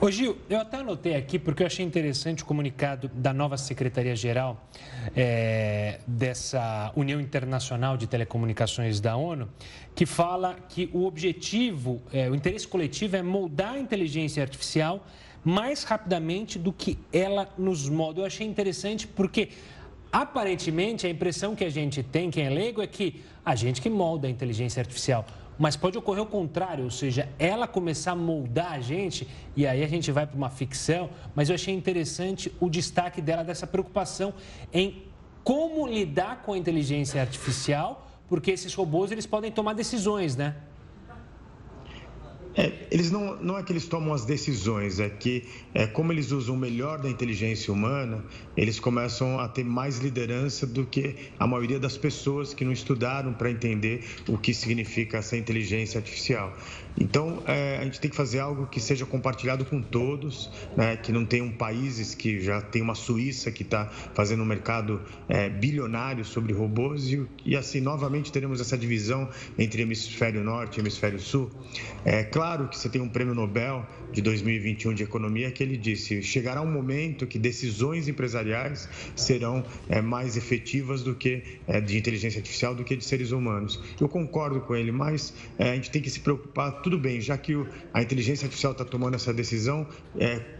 Ô Gil, eu até anotei aqui porque eu achei interessante o comunicado da nova Secretaria-Geral é, dessa União Internacional de Telecomunicações da ONU, que fala que o objetivo, é, o interesse coletivo é moldar a inteligência artificial mais rapidamente do que ela nos molda. Eu achei interessante porque aparentemente a impressão que a gente tem, quem é leigo, é que a gente que molda a inteligência artificial. Mas pode ocorrer o contrário, ou seja, ela começar a moldar a gente e aí a gente vai para uma ficção. Mas eu achei interessante o destaque dela dessa preocupação em como lidar com a inteligência artificial, porque esses robôs eles podem tomar decisões, né? É, eles não, não é que eles tomam as decisões, é que é, como eles usam o melhor da inteligência humana, eles começam a ter mais liderança do que a maioria das pessoas que não estudaram para entender o que significa essa inteligência artificial. Então, é, a gente tem que fazer algo que seja compartilhado com todos, né? que não tenham países que já tem uma Suíça que está fazendo um mercado é, bilionário sobre robôs e, e, assim, novamente teremos essa divisão entre hemisfério norte e hemisfério sul. É claro que você tem um prêmio Nobel de 2021 de economia que ele disse, chegará um momento que decisões empresariais serão é, mais efetivas do que é, de inteligência artificial do que de seres humanos. Eu concordo com ele, mas é, a gente tem que se preocupar tudo bem, já que a inteligência artificial está tomando essa decisão,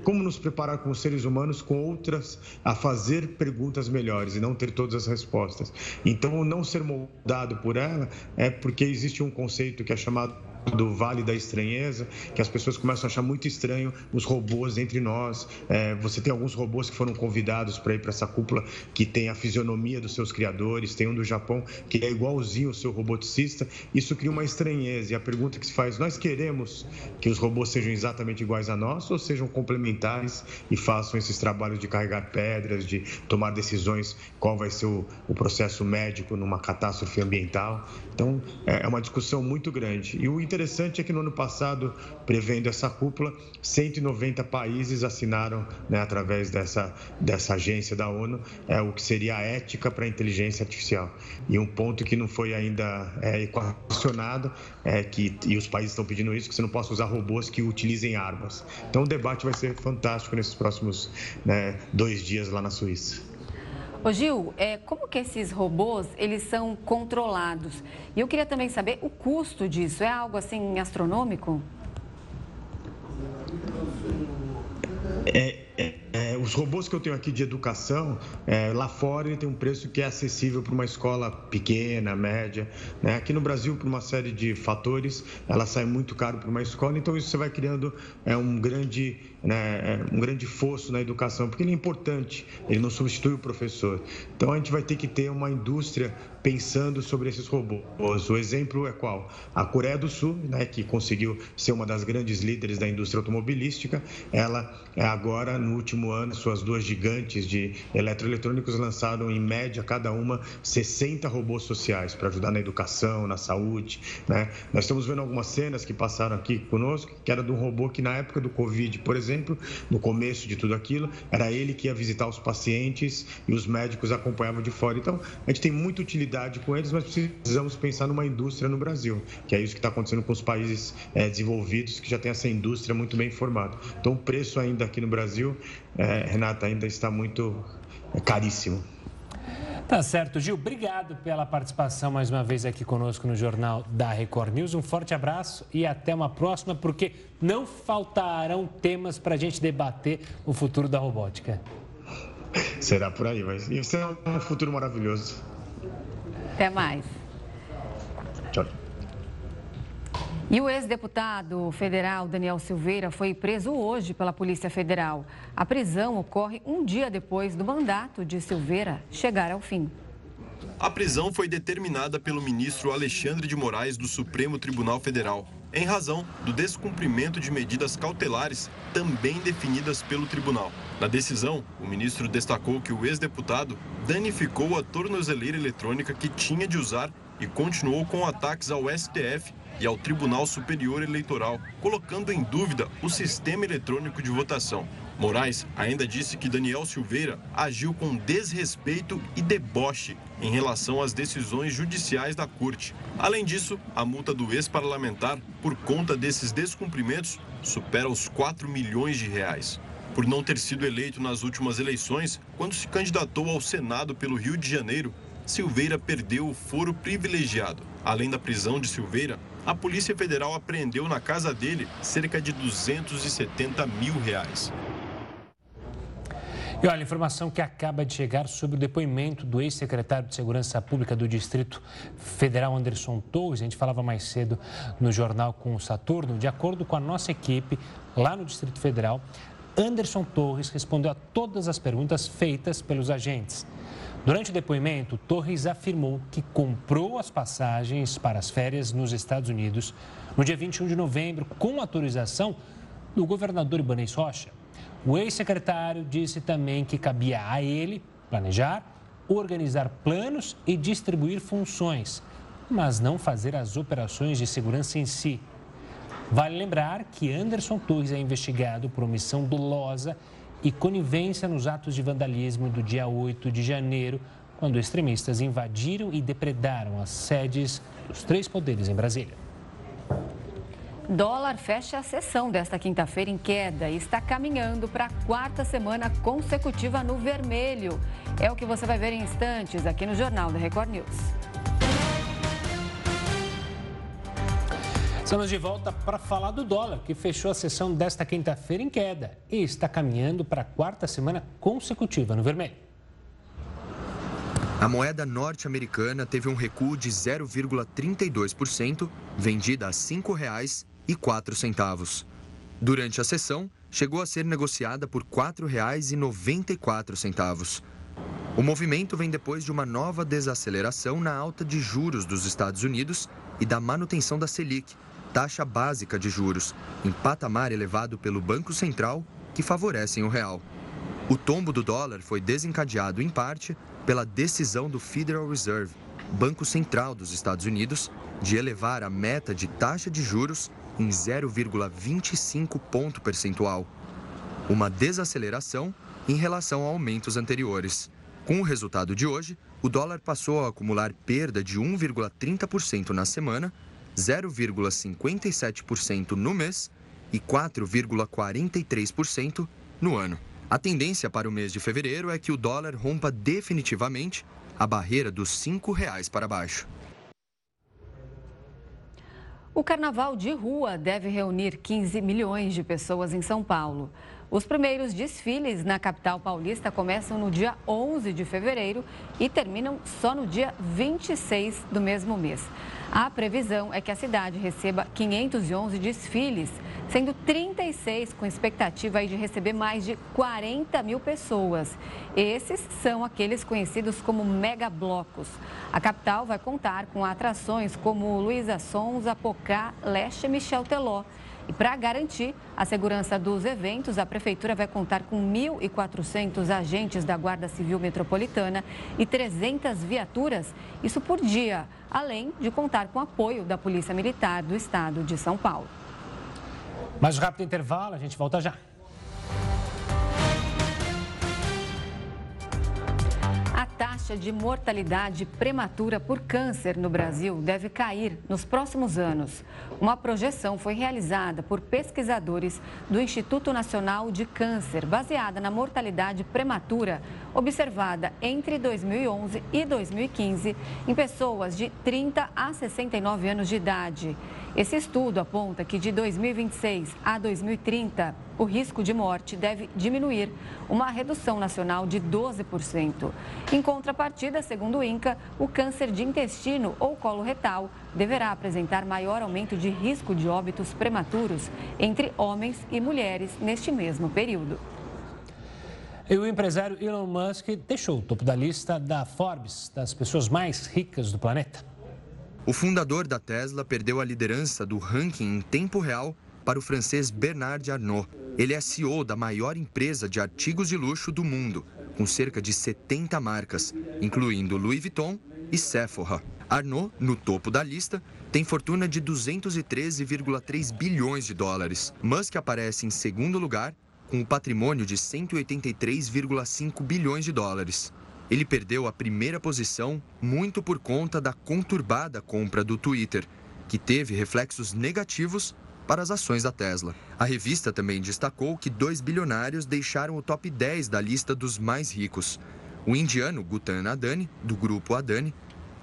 como nos preparar como seres humanos com outras a fazer perguntas melhores e não ter todas as respostas. Então, não ser moldado por ela é porque existe um conceito que é chamado do Vale da Estranheza, que as pessoas começam a achar muito estranho os robôs entre nós. É, você tem alguns robôs que foram convidados para ir para essa cúpula que tem a fisionomia dos seus criadores, tem um do Japão que é igualzinho ao seu roboticista. Isso cria uma estranheza. E a pergunta que se faz: nós queremos que os robôs sejam exatamente iguais a nós ou sejam complementares e façam esses trabalhos de carregar pedras, de tomar decisões qual vai ser o, o processo médico numa catástrofe ambiental? Então, é, é uma discussão muito grande. E o interessante é que no ano passado, prevendo essa cúpula, 190 países assinaram, né, através dessa, dessa agência da ONU, é, o que seria a ética para a inteligência artificial. E um ponto que não foi ainda é, equacionado é que, e os países estão pedindo isso, que você não possa usar robôs que utilizem armas. Então o debate vai ser fantástico nesses próximos né, dois dias lá na Suíça. Ô Gil, é, como que esses robôs, eles são controlados? E eu queria também saber o custo disso. É algo assim astronômico? É, é, os robôs que eu tenho aqui de educação, é, lá fora ele tem um preço que é acessível para uma escola pequena, média. Né? Aqui no Brasil, por uma série de fatores, ela sai muito caro para uma escola, então isso você vai criando é, um, grande, né, é, um grande fosso na educação, porque ele é importante, ele não substitui o professor. Então a gente vai ter que ter uma indústria pensando sobre esses robôs. O exemplo é qual? A Coreia do Sul, né, que conseguiu ser uma das grandes líderes da indústria automobilística, ela é agora, no último ano, suas duas gigantes de eletroeletrônicos lançaram, em média, cada uma 60 robôs sociais para ajudar na educação, na saúde. Né? Nós estamos vendo algumas cenas que passaram aqui conosco, que era de um robô que, na época do Covid, por exemplo, no começo de tudo aquilo, era ele que ia visitar os pacientes e os médicos acompanhavam de fora. Então, a gente tem muita utilidade com eles, mas precisamos pensar numa indústria no Brasil, que é isso que está acontecendo com os países é, desenvolvidos, que já tem essa indústria muito bem formada. Então, o preço ainda aqui no Brasil, é, Renata, ainda está muito é, caríssimo. Tá certo, Gil. Obrigado pela participação mais uma vez aqui conosco no Jornal da Record News. Um forte abraço e até uma próxima, porque não faltarão temas para a gente debater o futuro da robótica. Será por aí, mas isso é um futuro maravilhoso. Até mais. Tchau. E o ex-deputado federal Daniel Silveira foi preso hoje pela Polícia Federal. A prisão ocorre um dia depois do mandato de Silveira chegar ao fim. A prisão foi determinada pelo ministro Alexandre de Moraes do Supremo Tribunal Federal, em razão do descumprimento de medidas cautelares também definidas pelo tribunal. Na decisão, o ministro destacou que o ex-deputado danificou a tornozeleira eletrônica que tinha de usar e continuou com ataques ao STF e ao Tribunal Superior Eleitoral, colocando em dúvida o sistema eletrônico de votação. Moraes ainda disse que Daniel Silveira agiu com desrespeito e deboche em relação às decisões judiciais da corte. Além disso, a multa do ex-parlamentar por conta desses descumprimentos supera os 4 milhões de reais. Por não ter sido eleito nas últimas eleições, quando se candidatou ao Senado pelo Rio de Janeiro, Silveira perdeu o foro privilegiado. Além da prisão de Silveira, a Polícia Federal apreendeu na casa dele cerca de 270 mil reais. E olha, informação que acaba de chegar sobre o depoimento do ex-secretário de Segurança Pública do Distrito Federal, Anderson Torres. A gente falava mais cedo no jornal com o Saturno. De acordo com a nossa equipe lá no Distrito Federal, Anderson Torres respondeu a todas as perguntas feitas pelos agentes. Durante o depoimento, Torres afirmou que comprou as passagens para as férias nos Estados Unidos no dia 21 de novembro, com autorização do governador Ibanez Rocha. O ex-secretário disse também que cabia a ele planejar, organizar planos e distribuir funções, mas não fazer as operações de segurança em si. Vale lembrar que Anderson Torres é investigado por omissão dolosa e conivência nos atos de vandalismo do dia 8 de janeiro, quando extremistas invadiram e depredaram as sedes dos três poderes em Brasília. Dólar fecha a sessão desta quinta-feira em queda e está caminhando para a quarta semana consecutiva no vermelho. É o que você vai ver em instantes aqui no Jornal da Record News. Estamos de volta para falar do dólar, que fechou a sessão desta quinta-feira em queda e está caminhando para a quarta semana consecutiva no vermelho. A moeda norte-americana teve um recuo de 0,32%, vendida a R$ 5,00 e quatro centavos. Durante a sessão, chegou a ser negociada por R$ 4,94. O movimento vem depois de uma nova desaceleração na alta de juros dos Estados Unidos e da manutenção da Selic, taxa básica de juros, em patamar elevado pelo Banco Central, que favorecem o real. O tombo do dólar foi desencadeado, em parte, pela decisão do Federal Reserve Banco Central dos Estados Unidos de elevar a meta de taxa de juros em 0,25 ponto percentual, uma desaceleração em relação a aumentos anteriores. Com o resultado de hoje, o dólar passou a acumular perda de 1,30% na semana, 0,57% no mês e 4,43% no ano. A tendência para o mês de fevereiro é que o dólar rompa definitivamente a barreira dos R$ reais para baixo. O carnaval de rua deve reunir 15 milhões de pessoas em São Paulo. Os primeiros desfiles na capital paulista começam no dia 11 de fevereiro e terminam só no dia 26 do mesmo mês. A previsão é que a cidade receba 511 desfiles, sendo 36 com expectativa de receber mais de 40 mil pessoas. Esses são aqueles conhecidos como megablocos. A capital vai contar com atrações como Luísa Sonza, Pocá, Leste Michel Teló. E para garantir a segurança dos eventos, a Prefeitura vai contar com 1.400 agentes da Guarda Civil Metropolitana e 300 viaturas, isso por dia, além de contar com apoio da Polícia Militar do Estado de São Paulo. Mais rápido intervalo, a gente volta já. Taxa de mortalidade prematura por câncer no Brasil deve cair nos próximos anos. Uma projeção foi realizada por pesquisadores do Instituto Nacional de Câncer, baseada na mortalidade prematura observada entre 2011 e 2015 em pessoas de 30 a 69 anos de idade. Esse estudo aponta que de 2026 a 2030, o risco de morte deve diminuir, uma redução nacional de 12%. Em contrapartida, segundo o INCA, o câncer de intestino ou colo retal deverá apresentar maior aumento de risco de óbitos prematuros entre homens e mulheres neste mesmo período. E o empresário Elon Musk deixou o topo da lista da Forbes das pessoas mais ricas do planeta. O fundador da Tesla perdeu a liderança do ranking em tempo real para o francês Bernard Arnault. Ele é CEO da maior empresa de artigos de luxo do mundo, com cerca de 70 marcas, incluindo Louis Vuitton e Sephora. Arnault, no topo da lista, tem fortuna de 213,3 bilhões de dólares. Musk aparece em segundo lugar, com um patrimônio de 183,5 bilhões de dólares. Ele perdeu a primeira posição muito por conta da conturbada compra do Twitter, que teve reflexos negativos para as ações da Tesla. A revista também destacou que dois bilionários deixaram o top 10 da lista dos mais ricos. O indiano Gutan Adani, do grupo Adani,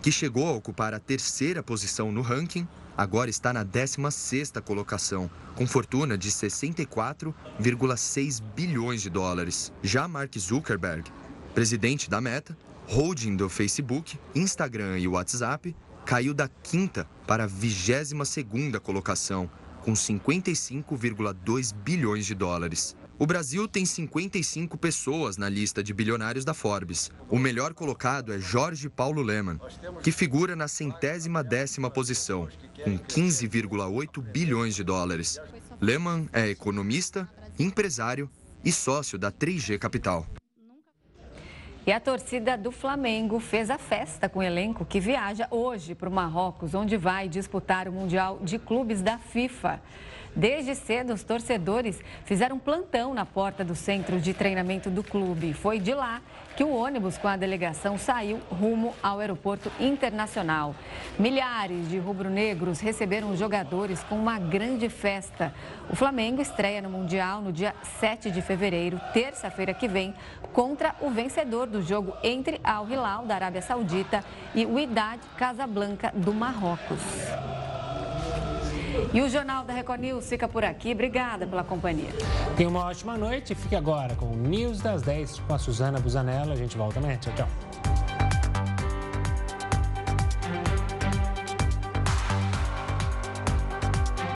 que chegou a ocupar a terceira posição no ranking, agora está na 16ª colocação, com fortuna de 64,6 bilhões de dólares. Já Mark Zuckerberg presidente da Meta, holding do Facebook, Instagram e WhatsApp, caiu da quinta para a 22 segunda colocação, com 55,2 bilhões de dólares. O Brasil tem 55 pessoas na lista de bilionários da Forbes. O melhor colocado é Jorge Paulo Leman, que figura na centésima décima posição, com 15,8 bilhões de dólares. Leman é economista, empresário e sócio da 3G Capital. E a torcida do Flamengo fez a festa com o elenco que viaja hoje para o Marrocos, onde vai disputar o Mundial de Clubes da FIFA. Desde cedo, os torcedores fizeram plantão na porta do centro de treinamento do clube. Foi de lá que o ônibus com a delegação saiu rumo ao aeroporto internacional. Milhares de rubro-negros receberam os jogadores com uma grande festa. O Flamengo estreia no Mundial no dia 7 de fevereiro, terça-feira que vem, contra o vencedor do jogo entre Al Hilal da Arábia Saudita e o Idad Casablanca do Marrocos. E o Jornal da Record News fica por aqui. Obrigada pela companhia. Tenha uma ótima noite. Fique agora com o News das 10 com a Suzana Busanella. A gente volta amanhã. Tchau, tchau.